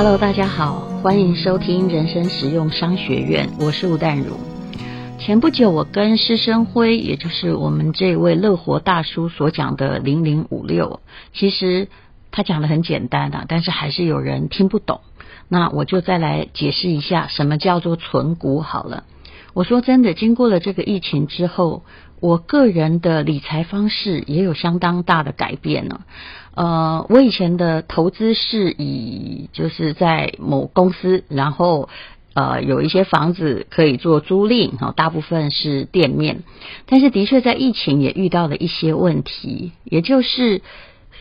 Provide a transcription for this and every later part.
Hello，大家好，欢迎收听人生实用商学院，我是吴淡如。前不久，我跟施生辉，也就是我们这位乐活大叔所讲的零零五六，其实他讲的很简单啊，但是还是有人听不懂。那我就再来解释一下，什么叫做存股好了。我说真的，经过了这个疫情之后，我个人的理财方式也有相当大的改变了。呃，我以前的投资是以就是在某公司，然后呃有一些房子可以做租赁，哈，大部分是店面。但是的确在疫情也遇到了一些问题，也就是。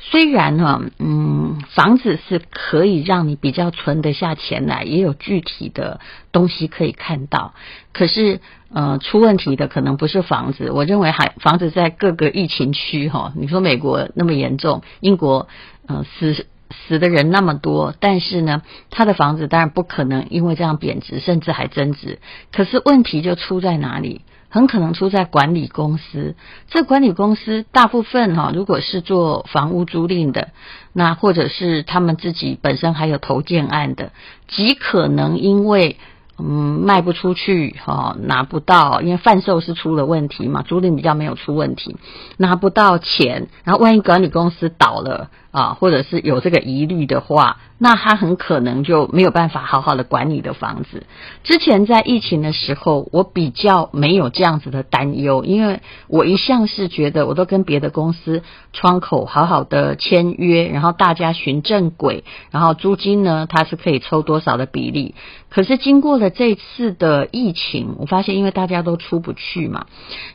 虽然呢，嗯，房子是可以让你比较存得下钱来，也有具体的东西可以看到，可是，呃，出问题的可能不是房子。我认为还房子在各个疫情区哈，你说美国那么严重，英国呃死死的人那么多，但是呢，他的房子当然不可能因为这样贬值，甚至还增值。可是问题就出在哪里？很可能出在管理公司，这管理公司大部分哈，如果是做房屋租赁的，那或者是他们自己本身还有投建案的，极可能因为。嗯，卖不出去哈，拿不到，因为贩售是出了问题嘛，租赁比较没有出问题，拿不到钱，然后万一管理公司倒了啊，或者是有这个疑虑的话，那他很可能就没有办法好好的管理的房子。之前在疫情的时候，我比较没有这样子的担忧，因为我一向是觉得，我都跟别的公司窗口好好的签约，然后大家循正轨，然后租金呢，它是可以抽多少的比例。可是经过了这次的疫情，我发现因为大家都出不去嘛，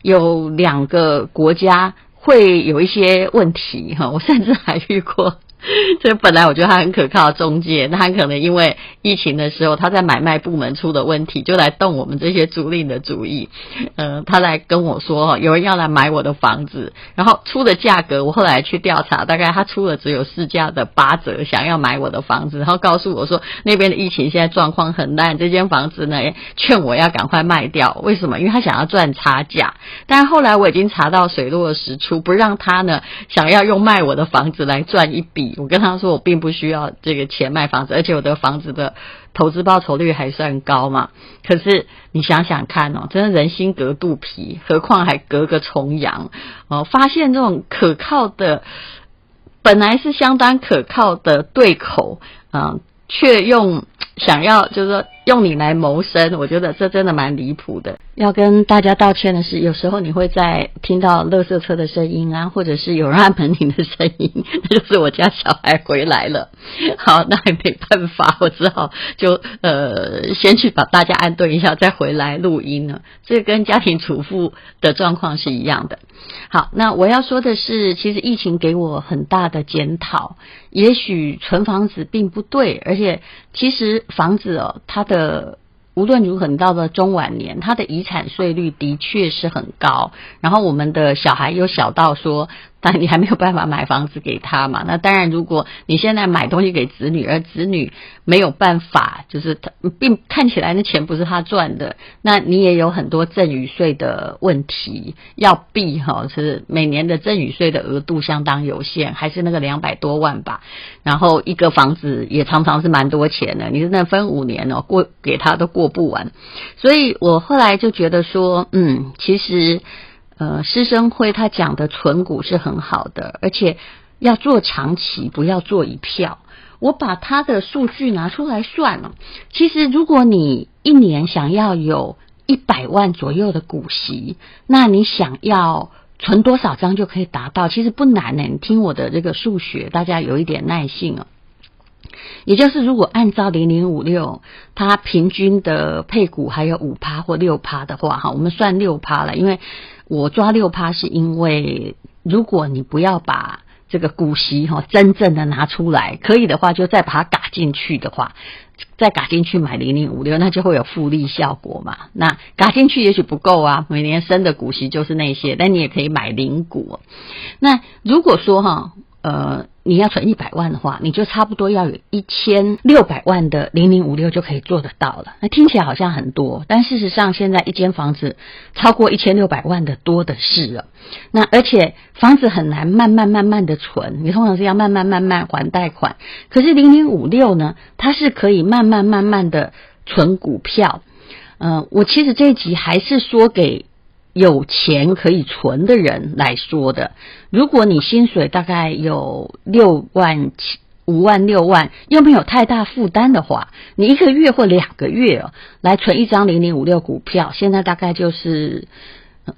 有两个国家会有一些问题哈，我甚至还遇过。这本来我觉得他很可靠中介，那他可能因为疫情的时候他在买卖部门出的问题，就来动我们这些租赁的主意。呃，他来跟我说，有人要来买我的房子，然后出的价格，我后来去调查，大概他出了只有市价的八折，想要买我的房子，然后告诉我说那边的疫情现在状况很烂，这间房子呢劝我要赶快卖掉。为什么？因为他想要赚差价。但后来我已经查到水落石出，不让他呢想要用卖我的房子来赚一笔。我跟他说，我并不需要这个钱卖房子，而且我的房子的投资报酬率还算高嘛。可是你想想看哦，真的人心隔肚皮，何况还隔个重阳哦。发现这种可靠的，本来是相当可靠的对口，嗯，却用想要就是说。用你来谋生，我觉得这真的蛮离谱的。要跟大家道歉的是，有时候你会在听到垃圾车的声音啊，或者是有人按门铃的声音，那就是我家小孩回来了。好，那也没办法，我只好就呃先去把大家安顿一下，再回来录音了。这跟家庭主妇的状况是一样的。好，那我要说的是，其实疫情给我很大的检讨。也许存房子并不对，而且其实房子哦，它的无论如何，到了中晚年，它的遗产税率的确是很高。然后我们的小孩又小到说。但你还没有办法买房子给他嘛？那当然，如果你现在买东西给子女，而子女没有办法，就是他并看起来那钱不是他赚的，那你也有很多赠与税的问题要避哈。是每年的赠与税的额度相当有限，还是那个两百多万吧？然后一个房子也常常是蛮多钱的，你是那分五年哦，过给他都过不完。所以我后来就觉得说，嗯，其实。呃，师生辉他讲的存股是很好的，而且要做长期，不要做一票。我把他的数据拿出来算了，其实如果你一年想要有一百万左右的股息，那你想要存多少张就可以达到？其实不难呢。你听我的这个数学，大家有一点耐性哦。也就是，如果按照零零五六，它平均的配股还有五趴或六趴的话，哈，我们算六趴了。因为我抓六趴，是因为如果你不要把这个股息哈真正的拿出来，可以的话，就再把它嘎进去的话，再嘎进去买零零五六，那就会有复利效果嘛。那嘎进去也许不够啊，每年生的股息就是那些，但你也可以买零股。那如果说哈。呃，你要存一百万的话，你就差不多要有一千六百万的零零五六就可以做得到了。那听起来好像很多，但事实上现在一间房子超过一千六百万的多的是了。那而且房子很难慢慢慢慢的存，你通常是要慢慢慢慢还贷款。可是零零五六呢，它是可以慢慢慢慢的存股票。嗯、我其实这一集还是说给。有钱可以存的人来说的，如果你薪水大概有六万七五万六万，又没有太大负担的话，你一个月或两个月哦，来存一张零零五六股票，现在大概就是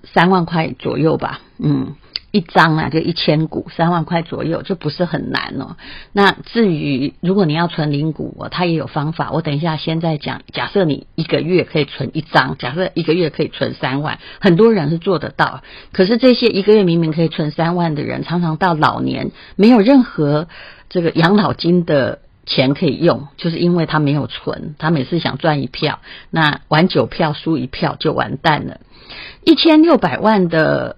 三万块左右吧，嗯。一张啊，就一千股，三万块左右，就不是很难哦。那至于如果你要存零股，哦，它也有方法。我等一下先再讲。假设你一个月可以存一张，假设一个月可以存三万，很多人是做得到。可是这些一个月明明可以存三万的人，常常到老年没有任何这个养老金的钱可以用，就是因为他没有存。他每次想赚一票，那玩九票输一票就完蛋了。一千六百万的。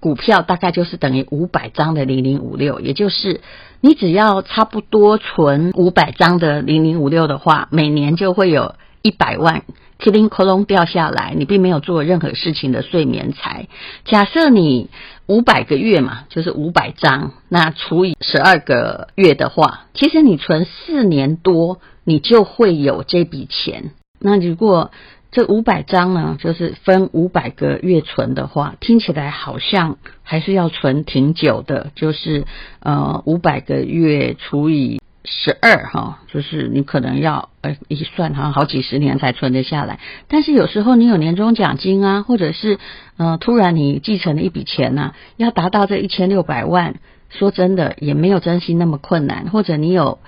股票大概就是等于五百张的零零五六，也就是你只要差不多存五百张的零零五六的话，每年就会有一百万噼里啪啦掉下来，你并没有做任何事情的睡眠财。假设你五百个月嘛，就是五百张，那除以十二个月的话，其实你存四年多，你就会有这笔钱。那如果这五百张呢，就是分五百个月存的话，听起来好像还是要存挺久的。就是呃，五百个月除以十二哈，就是你可能要呃一算，好像好几十年才存得下来。但是有时候你有年终奖金啊，或者是呃突然你继承了一笔钱呐、要达到这一千六百万，说真的也没有真心那么困难，或者你有。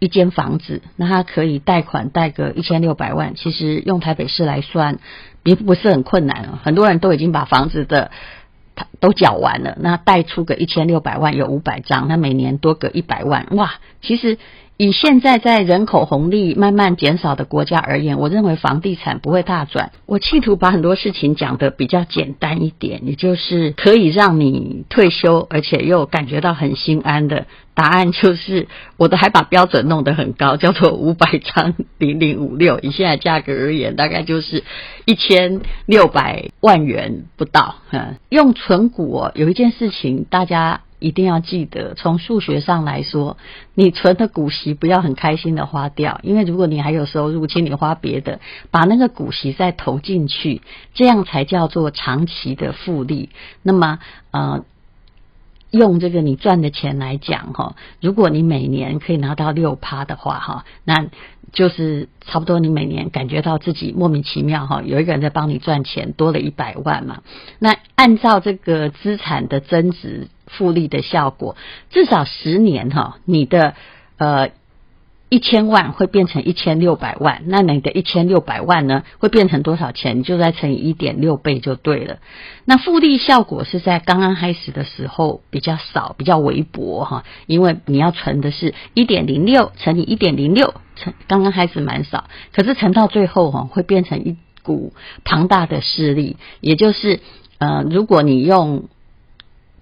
一间房子，那他可以贷款贷个一千六百万，其实用台北市来算，并不是很困难啊。很多人都已经把房子的他都缴完了，那贷出个一千六百万，有五百张，那每年多个一百万，哇，其实。以现在在人口红利慢慢减少的国家而言，我认为房地产不会大转。我企图把很多事情讲得比较简单一点，也就是可以让你退休，而且又感觉到很心安的答案，就是我都还把标准弄得很高，叫做五百张零零五六。以现在价格而言，大概就是一千六百万元不到。嗯，用存股，有一件事情大家。一定要记得，从数学上来说，你存的股息不要很开心的花掉，因为如果你还有收入，请你花别的，把那个股息再投进去，这样才叫做长期的复利。那么，呃，用这个你赚的钱来讲，哈，如果你每年可以拿到六趴的话，哈，那就是差不多你每年感觉到自己莫名其妙，哈，有一个人在帮你赚钱，多了一百万嘛。那按照这个资产的增值。复利的效果，至少十年哈，你的呃一千万会变成一千六百万，那你的一千六百万呢会变成多少钱？你就再乘以一点六倍就对了。那复利效果是在刚刚开始的时候比较少，比较微薄哈，因为你要存的是一点零六乘以一点零六，乘刚刚开始蛮少，可是乘到最后哈会变成一股庞大的势力，也就是呃如果你用。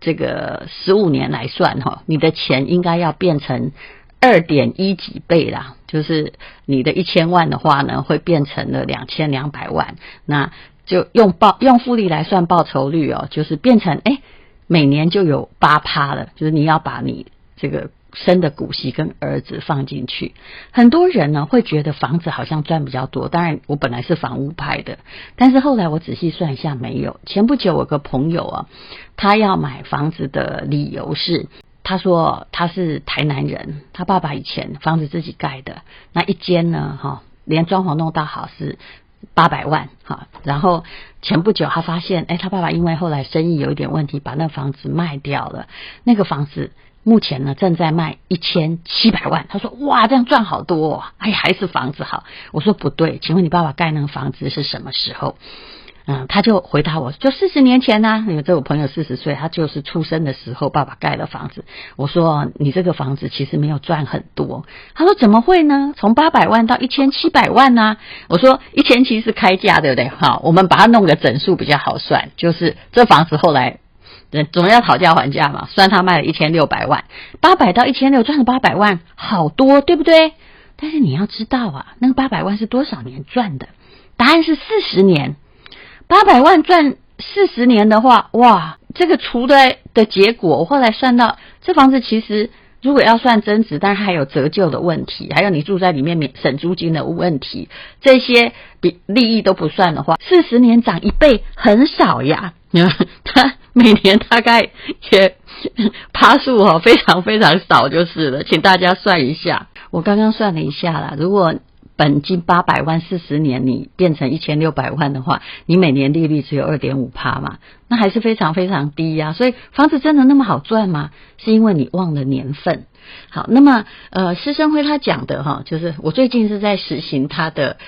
这个十五年来算哈，你的钱应该要变成二点一几倍啦。就是你的一千万的话呢，会变成了两千两百万。那就用报用复利来算报酬率哦，就是变成哎，每年就有八趴了。就是你要把你这个。生的股息跟儿子放进去，很多人呢会觉得房子好像赚比较多。当然，我本来是房屋派的，但是后来我仔细算一下，没有。前不久我个朋友啊，他要买房子的理由是，他说他是台南人，他爸爸以前房子自己盖的，那一间呢，哈，连装潢弄到好是八百万，哈。然后前不久他发现，哎，他爸爸因为后来生意有一点问题，把那房子卖掉了，那个房子。目前呢，正在卖一千七百万。他说：“哇，这样赚好多哦！哎，还是房子好。”我说：“不对，请问你爸爸盖那个房子是什么时候？”嗯，他就回答我：“就四十年前呢、啊。因为这我朋友四十岁，他就是出生的时候爸爸盖的房子。”我说：“你这个房子其实没有赚很多。”他说：“怎么会呢？从八百万到一千七百万呢、？”我说：“一千七是开价，对不对？好，我们把它弄个整数比较好算，就是这房子后来。”对总要讨价还价嘛。算他卖了一千六百万，八百到一千六赚了八百万，好多，对不对？但是你要知道啊，那个八百万是多少年赚的？答案是四十年。八百万赚四十年的话，哇，这个除的的结果，我后来算到，这房子其实。如果要算增值，但是还有折旧的问题，还有你住在里面免省租金的问题，这些比利益都不算的话，四十年涨一倍很少呀。它每年大概也趴数哦，非常非常少就是了。请大家算一下，我刚刚算了一下啦，如果。本金八百万，四十年你变成一千六百万的话，你每年利率只有二点五趴嘛，那还是非常非常低呀。所以房子真的那么好赚吗？是因为你忘了年份。好，那么呃，施生辉他讲的哈，就是我最近是在实行他的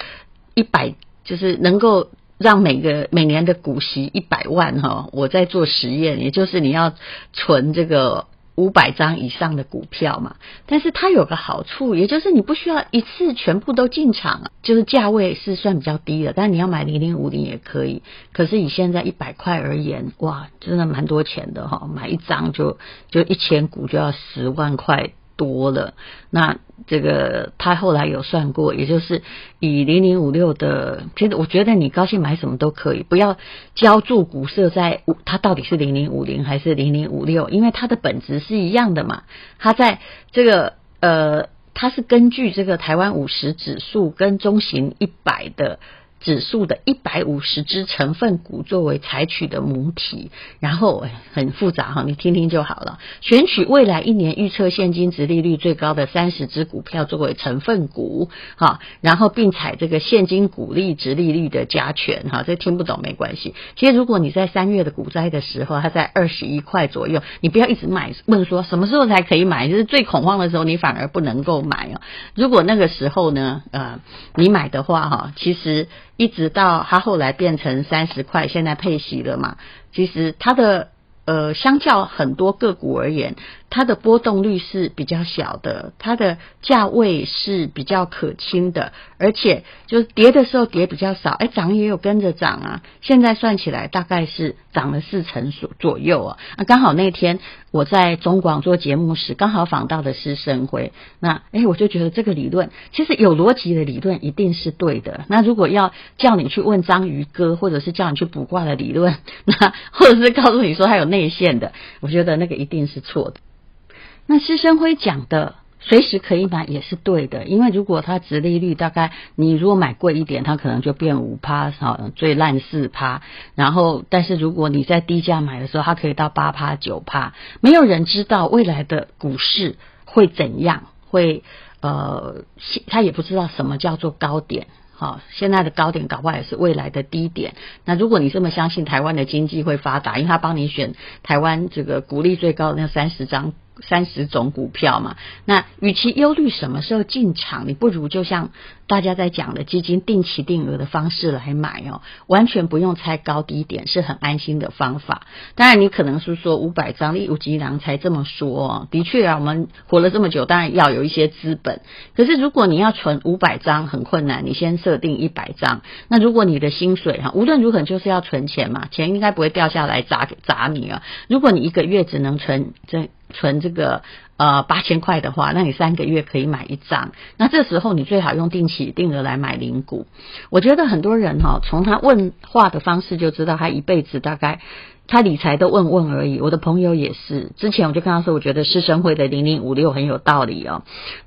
一百，就是能够让每个每年的股息一百万哈，我在做实验，也就是你要存这个。五百张以上的股票嘛，但是它有个好处，也就是你不需要一次全部都进场，就是价位是算比较低的，但你要买零零五零也可以。可是以现在一百块而言，哇，真的蛮多钱的哈，买一张就就一千股就要十万块。多了，那这个他后来有算过，也就是以零零五六的，其实我觉得你高兴买什么都可以，不要浇筑股设在它到底是零零五零还是零零五六，因为它的本质是一样的嘛。它在这个呃，它是根据这个台湾五十指数跟中型一百的。指数的一百五十只成分股作为采取的母体，然后很复杂哈，你听听就好了。选取未来一年预测现金殖利率最高的三十只股票作为成分股，哈，然后并采这个现金股利殖利率的加权，哈，这听不懂没关系。其实如果你在三月的股灾的时候，它在二十一块左右，你不要一直买，问说什么时候才可以买，就是最恐慌的时候，你反而不能够买哦。如果那个时候呢，呃，你买的话，哈，其实。一直到它后来变成三十块，现在配息了嘛？其实它的呃，相较很多个股而言，它的波动率是比较小的，它的价位是比较可亲的，而且就是跌的时候跌比较少，哎，涨也有跟着涨啊。现在算起来大概是涨了四成左左右啊。那刚好那天我在中广做节目时，刚好访到的是施升辉，那哎，我就觉得这个理论其实有逻辑的理论一定是对的。那如果要叫你去问章鱼哥，或者是叫你去卜卦的理论，那或者是告诉你说他有内线的，我觉得那个一定是错的。那施生辉讲的随时可以买也是对的，因为如果它殖利率大概你如果买贵一点，它可能就变五趴，好，最烂四趴。然后，但是如果你在低价买的时候，它可以到八趴九趴。没有人知道未来的股市会怎样，会呃，他也不知道什么叫做高点。好，现在的高点搞不好也是未来的低点。那如果你这么相信台湾的经济会发达，因为他帮你选台湾这个股利最高的那三十张。三十种股票嘛，那与其忧虑什么时候进场，你不如就像大家在讲的基金定期定额的方式来买哦，完全不用猜高低点，是很安心的方法。当然，你可能是说五百张，例如吉囊才这么说哦。的确啊，我们活了这么久，当然要有一些资本。可是如果你要存五百张很困难，你先设定一百张。那如果你的薪水哈，无论如何就是要存钱嘛，钱应该不会掉下来砸砸你啊。如果你一个月只能存这。存这个呃八千块的话，那你三个月可以买一张。那这时候你最好用定期定额来买零股。我觉得很多人哈、哦，从他问话的方式就知道他一辈子大概他理财都问问而已。我的朋友也是，之前我就跟他说，我觉得施升辉的零零五六很有道理哦。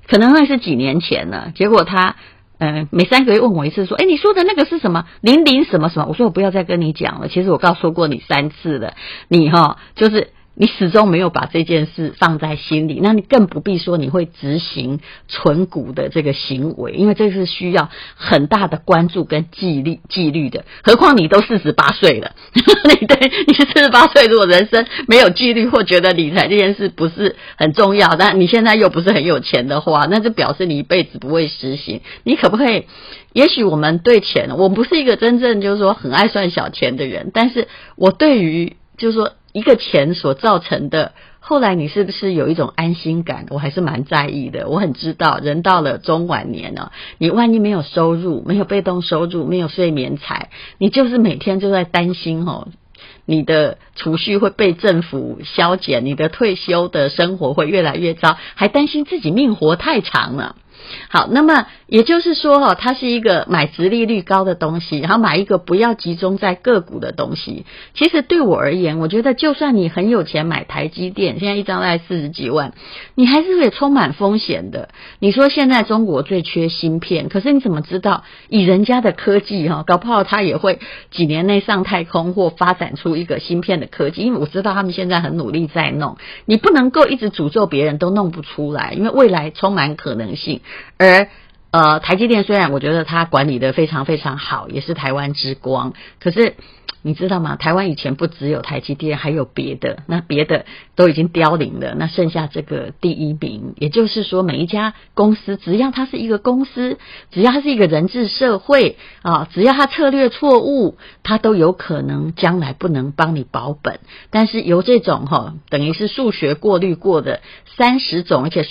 可能那是几年前了，结果他嗯、每三个月问我一次，说，哎，你说的那个是什么零零什么什么？我说我不要再跟你讲了。其实我告诉过你三次了，你哈、哦、就是。你始终没有把这件事放在心里，那你更不必说你会执行存股的这个行为，因为这是需要很大的关注跟纪律纪律的。何况你都四十八岁了，你对你四十八岁，如果人生没有纪律或觉得理财这件事不是很重要，但你现在又不是很有钱的话，那就表示你一辈子不会实行。你可不可以？也许我们对钱，我不是一个真正就是说很爱算小钱的人，但是我对于就是说。一个钱所造成的，后来你是不是有一种安心感？我还是蛮在意的。我很知道，人到了中晚年呢，你万一没有收入，没有被动收入，没有睡眠财，你就是每天就在担心哦。你的储蓄会被政府削减，你的退休的生活会越来越糟，还担心自己命活太长了。好，那么也就是说，哈，它是一个买殖利率高的东西，然后买一个不要集中在个股的东西。其实对我而言，我觉得就算你很有钱买台积电，现在一张大概四十几万，你还是会充满风险的。你说现在中国最缺芯片，可是你怎么知道以人家的科技哈，搞不好他也会几年内上太空或发展出一个芯片的科技？因为我知道他们现在很努力在弄，你不能够一直诅咒别人都弄不出来，因为未来充满可能性。而呃，台积电虽然我觉得它管理得非常非常好，也是台湾之光，可是你知道吗？台湾以前不只有台积电，还有别的，那别的都已经凋零了，那剩下这个第一名，也就是说，每一家公司只要它是一个公司，只要它是一个人治社会啊，只要它策略错误，它都有可能将来不能帮你保本。但是由这种哈，等于是数学过滤过的三十种，而且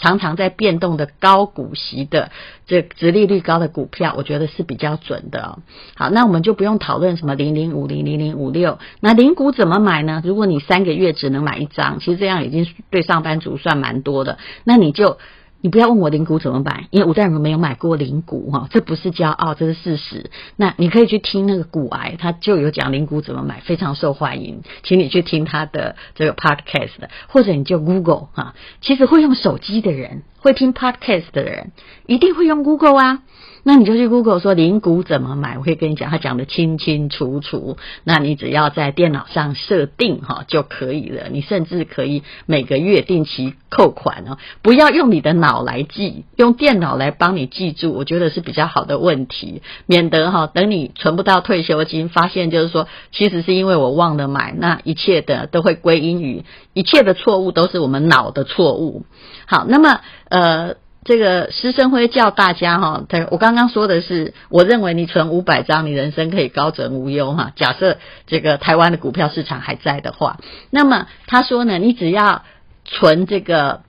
常常在变动的高股息的这殖利率高的股票，我觉得是比较准的。好，那我们就不用讨论什么零零五零零零五六，那零股怎么买呢？如果你三个月只能买一张，其实这样已经对上班族算蛮多的，那你就。你不要问我零股怎么买，因为吴淡如没有买过零股哈，这不是骄傲，这是事实。那你可以去听那个股癌，他就有讲零股怎么买，非常受欢迎，请你去听他的这个 podcast，或者你就 Google 哈。其实会用手机的人，会听 podcast 的人，一定会用 Google 啊。那你就去 Google 说零股怎么买，我可以跟你讲，他讲得清清楚楚。那你只要在电脑上设定哈就可以了。你甚至可以每个月定期扣款哦，不要用你的脑来记，用电脑来帮你记住，我觉得是比较好的问题，免得哈等你存不到退休金，发现就是说其实是因为我忘了买，那一切的都会归因于一切的错误都是我们脑的错误。好，那么呃。这个施生辉叫大家哈，他我刚刚说的是，我认为你存五百张，你人生可以高枕无忧哈。假设这个台湾的股票市场还在的话，那么他说呢，你只要存这个，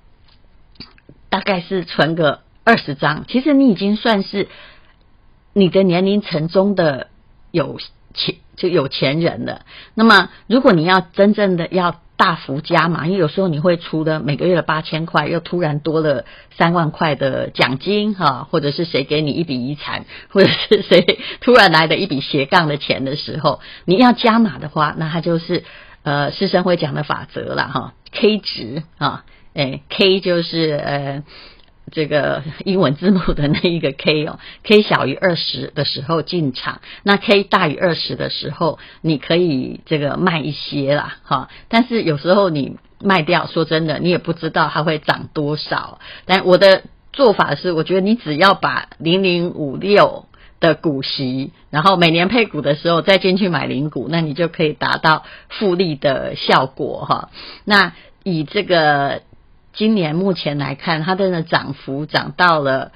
大概是存个二十张，其实你已经算是你的年龄层中的有钱就有钱人了。那么如果你要真正的要。大幅加码，因为有时候你会出的每个月的八千块，又突然多了三万块的奖金哈，或者是谁给你一笔遗产，或者是谁突然来的一笔斜杠的钱的时候，你要加码的话，那它就是呃师生会讲的法则了哈，K 值啊，诶 K 就是呃。这个英文字母的那一个 K 哦，K 小于二十的时候进场，那 K 大于二十的时候，你可以这个卖一些啦，哈。但是有时候你卖掉，说真的，你也不知道它会涨多少。但我的做法是，我觉得你只要把零零五六的股息，然后每年配股的时候再进去买零股，那你就可以达到复利的效果哈。那以这个。今年目前来看，它的涨幅涨到了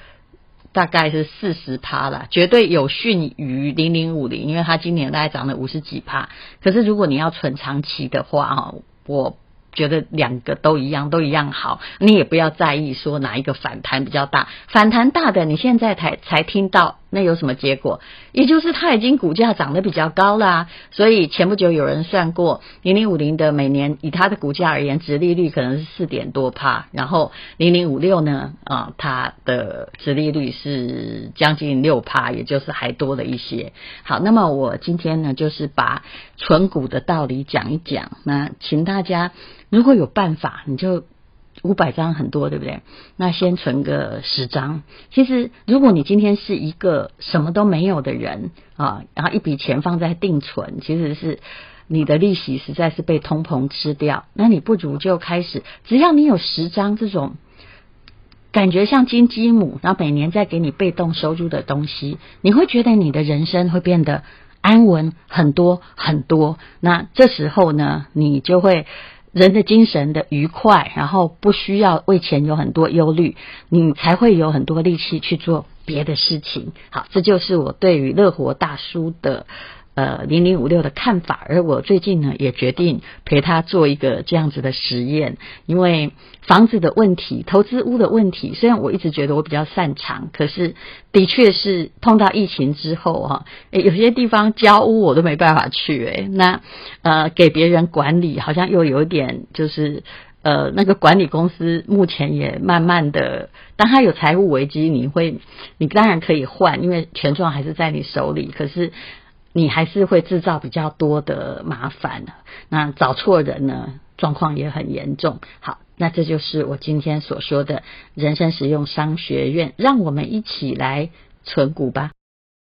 大概是四十趴了，绝对有逊于零零五零，因为它今年大概涨了五十几趴。可是如果你要存长期的话，哈，我觉得两个都一样，都一样好。你也不要在意说哪一个反弹比较大，反弹大的你现在才才听到。那有什么结果？也就是它已经股价涨得比较高了啊，所以前不久有人算过，零零五零的每年以它的股价而言，殖利率可能是四点多趴，然后零零五六呢，啊，它的殖利率是将近六趴，也就是还多了一些。好，那么我今天呢，就是把存股的道理讲一讲。那请大家如果有办法，你就。五百张很多，对不对？那先存个十张。其实，如果你今天是一个什么都没有的人啊，然后一笔钱放在定存，其实是你的利息实在是被通膨吃掉。那你不如就开始，只要你有十张这种感觉像金鸡母，然后每年再给你被动收入的东西，你会觉得你的人生会变得安稳很多很多。那这时候呢，你就会。人的精神的愉快，然后不需要为钱有很多忧虑，你才会有很多力气去做别的事情。好，这就是我对于乐活大叔的呃零零五六的看法，而我最近呢也决定陪他做一个这样子的实验，因为房子的问题、投资屋的问题，虽然我一直觉得我比较擅长，可是的确是碰到疫情之后哈，诶有些地方交屋我都没办法去诶，那呃给别人管理好像又有点就是。呃，那个管理公司目前也慢慢的，当他有财务危机，你会，你当然可以换，因为权状还是在你手里，可是你还是会制造比较多的麻烦。那找错人呢，状况也很严重。好，那这就是我今天所说的人生实用商学院，让我们一起来存股吧。